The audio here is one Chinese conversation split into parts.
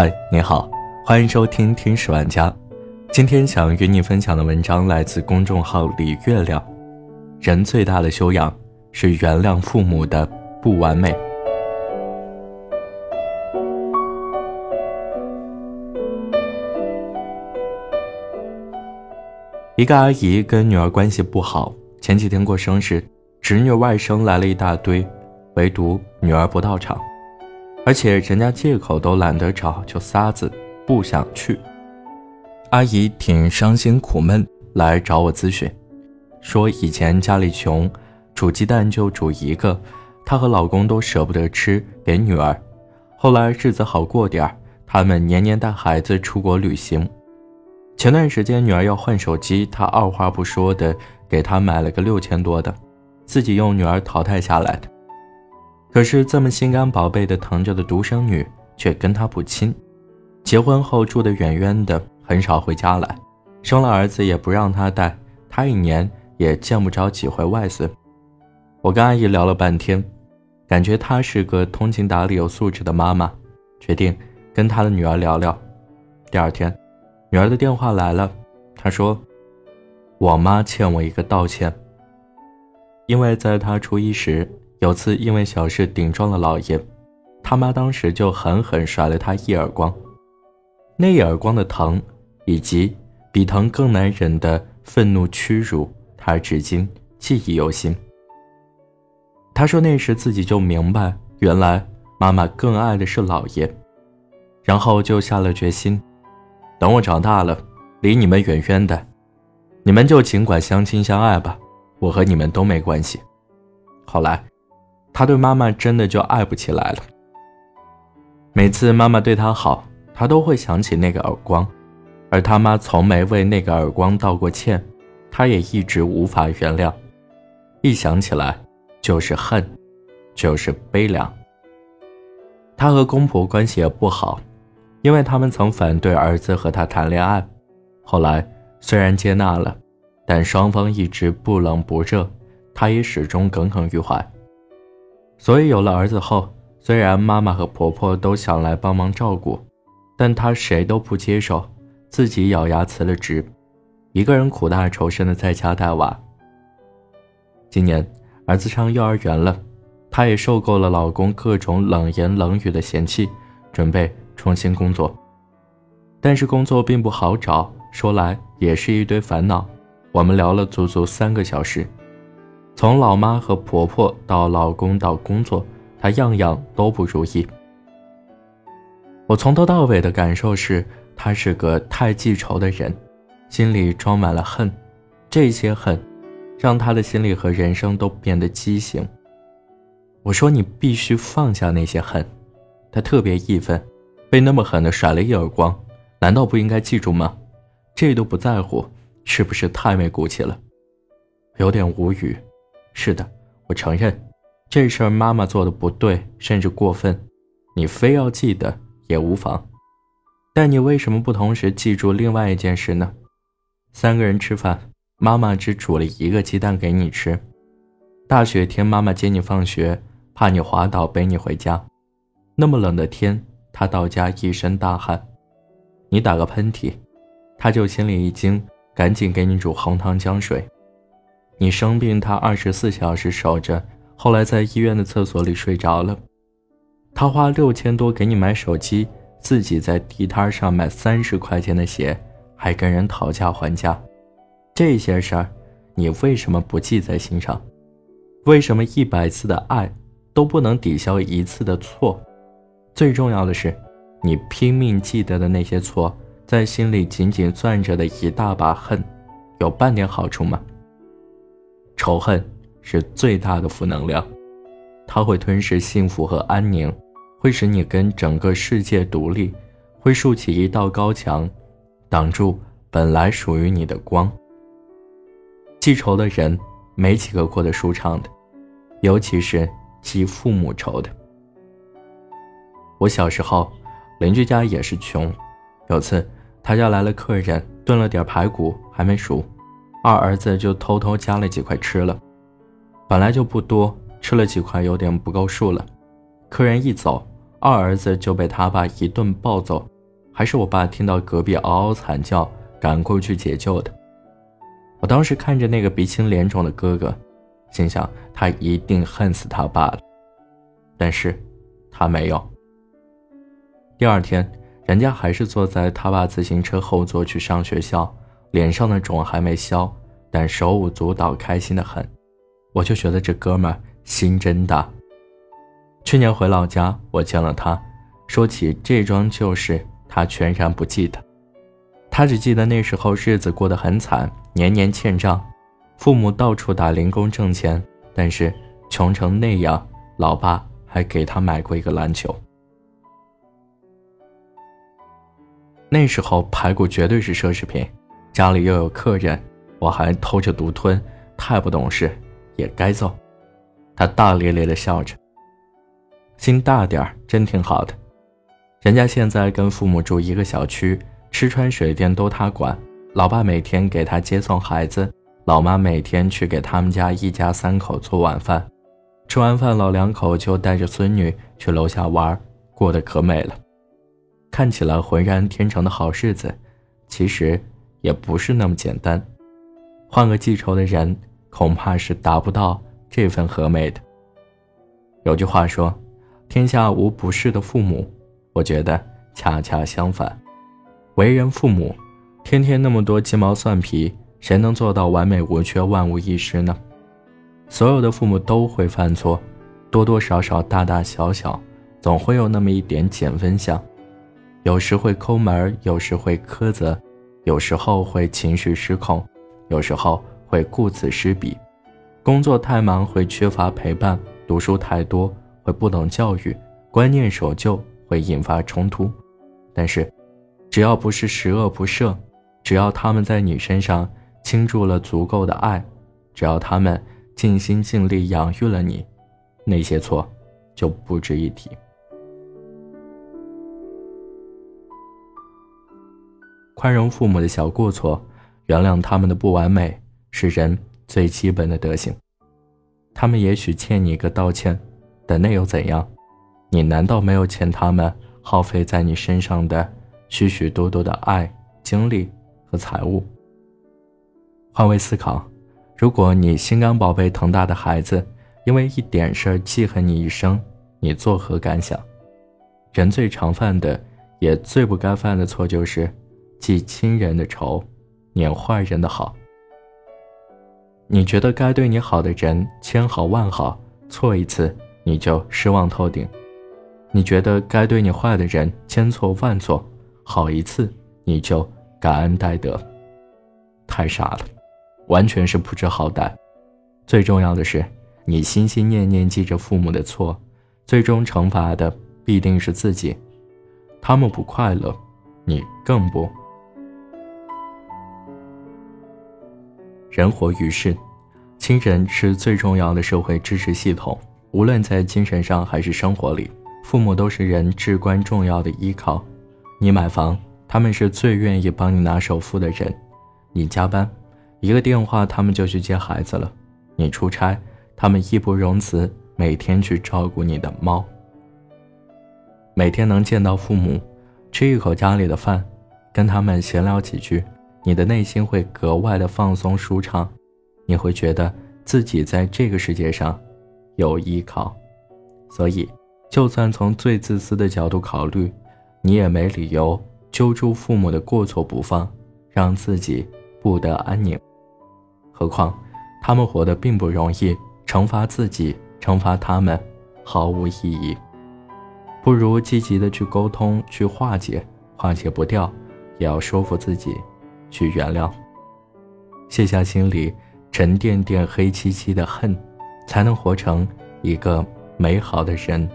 嗨，你好，欢迎收听听十万家。今天想与你分享的文章来自公众号李月亮。人最大的修养是原谅父母的不完美。一个阿姨跟女儿关系不好，前几天过生日，侄女外甥来了一大堆，唯独女儿不到场。而且人家借口都懒得找，就仨字，不想去。阿姨挺伤心苦闷，来找我咨询，说以前家里穷，煮鸡蛋就煮一个，她和老公都舍不得吃给女儿。后来日子好过点儿，他们年年带孩子出国旅行。前段时间女儿要换手机，她二话不说的给她买了个六千多的，自己用女儿淘汰下来的。可是这么心肝宝贝的疼着的独生女，却跟他不亲。结婚后住得远远的，很少回家来。生了儿子也不让他带，他一年也见不着几回外孙。我跟阿姨聊了半天，感觉她是个通情达理、有素质的妈妈，决定跟她的女儿聊聊。第二天，女儿的电话来了，她说：“我妈欠我一个道歉，因为在她初一时。”有次因为小事顶撞了老爷，他妈当时就狠狠甩了他一耳光。那一耳光的疼，以及比疼更难忍的愤怒屈辱，他至今记忆犹新。他说那时自己就明白，原来妈妈更爱的是老爷，然后就下了决心：等我长大了，离你们远远的，你们就尽管相亲相爱吧，我和你们都没关系。后来。他对妈妈真的就爱不起来了。每次妈妈对他好，他都会想起那个耳光，而他妈从没为那个耳光道过歉，他也一直无法原谅。一想起来，就是恨，就是悲凉。他和公婆关系也不好，因为他们曾反对儿子和他谈恋爱，后来虽然接纳了，但双方一直不冷不热，他也始终耿耿于怀。所以有了儿子后，虽然妈妈和婆婆都想来帮忙照顾，但她谁都不接受，自己咬牙辞了职，一个人苦大仇深的在家带娃。今年儿子上幼儿园了，她也受够了老公各种冷言冷语的嫌弃，准备重新工作。但是工作并不好找，说来也是一堆烦恼。我们聊了足足三个小时。从老妈和婆婆到老公到工作，她样样都不如意。我从头到尾的感受是，她是个太记仇的人，心里装满了恨。这些恨，让她的心里和人生都变得畸形。我说你必须放下那些恨。她特别义愤，被那么狠的甩了一耳光，难道不应该记住吗？这都不在乎，是不是太没骨气了？有点无语。是的，我承认，这事儿妈妈做的不对，甚至过分。你非要记得也无妨，但你为什么不同时记住另外一件事呢？三个人吃饭，妈妈只煮了一个鸡蛋给你吃。大雪天，妈妈接你放学，怕你滑倒，背你回家。那么冷的天，她到家一身大汗，你打个喷嚏，她就心里一惊，赶紧给你煮红糖姜水。你生病，他二十四小时守着，后来在医院的厕所里睡着了。他花六千多给你买手机，自己在地摊上买三十块钱的鞋，还跟人讨价还价。这些事儿，你为什么不记在心上？为什么一百次的爱都不能抵消一次的错？最重要的是，你拼命记得的那些错，在心里紧紧攥着的一大把恨，有半点好处吗？仇恨是最大的负能量，它会吞噬幸福和安宁，会使你跟整个世界独立，会竖起一道高墙，挡住本来属于你的光。记仇的人没几个过得舒畅的，尤其是记父母仇的。我小时候，邻居家也是穷，有次他家来了客人，炖了点排骨还没熟。二儿子就偷偷夹了几块吃了，本来就不多，吃了几块有点不够数了。客人一走，二儿子就被他爸一顿暴揍，还是我爸听到隔壁嗷嗷惨叫，赶过去解救的。我当时看着那个鼻青脸肿的哥哥，心想他一定恨死他爸了，但是，他没有。第二天，人家还是坐在他爸自行车后座去上学校，脸上的肿还没消，但手舞足蹈，开心的很。我就觉得这哥们心真大。去年回老家，我见了他，说起这桩旧事，他全然不记得。他只记得那时候日子过得很惨，年年欠账，父母到处打零工挣钱，但是穷成那样，老爸还给他买过一个篮球。那时候排骨绝对是奢侈品，家里又有客人，我还偷着独吞，太不懂事，也该揍。他大咧咧的笑着。心大点儿，真挺好的。人家现在跟父母住一个小区，吃穿水电都他管。老爸每天给他接送孩子，老妈每天去给他们家一家三口做晚饭。吃完饭，老两口就带着孙女去楼下玩，过得可美了。看起来浑然天成的好日子，其实也不是那么简单。换个记仇的人，恐怕是达不到这份和美的。有句话说。天下无不是的父母，我觉得恰恰相反。为人父母，天天那么多鸡毛蒜皮，谁能做到完美无缺、万无一失呢？所有的父母都会犯错，多多少少、大大小小，总会有那么一点减分项。有时会抠门，有时会苛责，有时候会情绪失控，有时候会顾此失彼。工作太忙会缺乏陪伴，读书太多。会不懂教育，观念守旧会引发冲突，但是，只要不是十恶不赦，只要他们在你身上倾注了足够的爱，只要他们尽心尽力养育了你，那些错就不值一提。宽容父母的小过错，原谅他们的不完美，是人最基本的德行。他们也许欠你一个道歉。但那又怎样？你难道没有欠他们耗费在你身上的许许多多的爱、精力和财物？换位思考，如果你心肝宝贝疼大的孩子因为一点事儿记恨你一生，你作何感想？人最常犯的，也最不该犯的错就是记亲人的仇，念坏人的好。你觉得该对你好的人千好万好，错一次。你就失望透顶，你觉得该对你坏的人千错万错，好一次你就感恩戴德，太傻了，完全是不知好歹。最重要的是，你心心念念记着父母的错，最终惩罚的必定是自己，他们不快乐，你更不。人活于世，亲人是最重要的社会支持系统。无论在精神上还是生活里，父母都是人至关重要的依靠。你买房，他们是最愿意帮你拿首付的人；你加班，一个电话他们就去接孩子了；你出差，他们义不容辞每天去照顾你的猫。每天能见到父母，吃一口家里的饭，跟他们闲聊几句，你的内心会格外的放松舒畅，你会觉得自己在这个世界上。有依靠，所以，就算从最自私的角度考虑，你也没理由揪住父母的过错不放，让自己不得安宁。何况，他们活得并不容易，惩罚自己，惩罚他们，毫无意义。不如积极的去沟通，去化解，化解不掉，也要说服自己，去原谅，卸下心里沉甸甸、黑漆漆的恨。才能活成一个美好的人。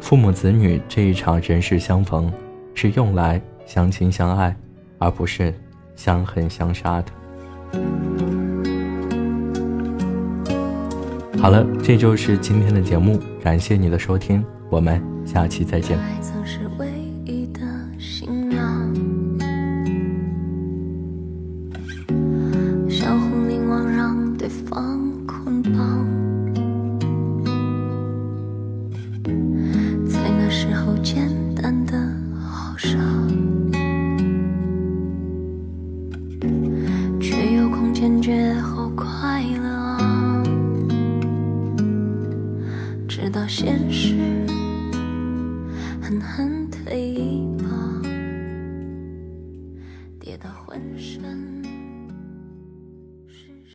父母子女这一场人世相逢，是用来相亲相爱，而不是相恨相杀的。好了，这就是今天的节目，感谢你的收听，我们下期再见。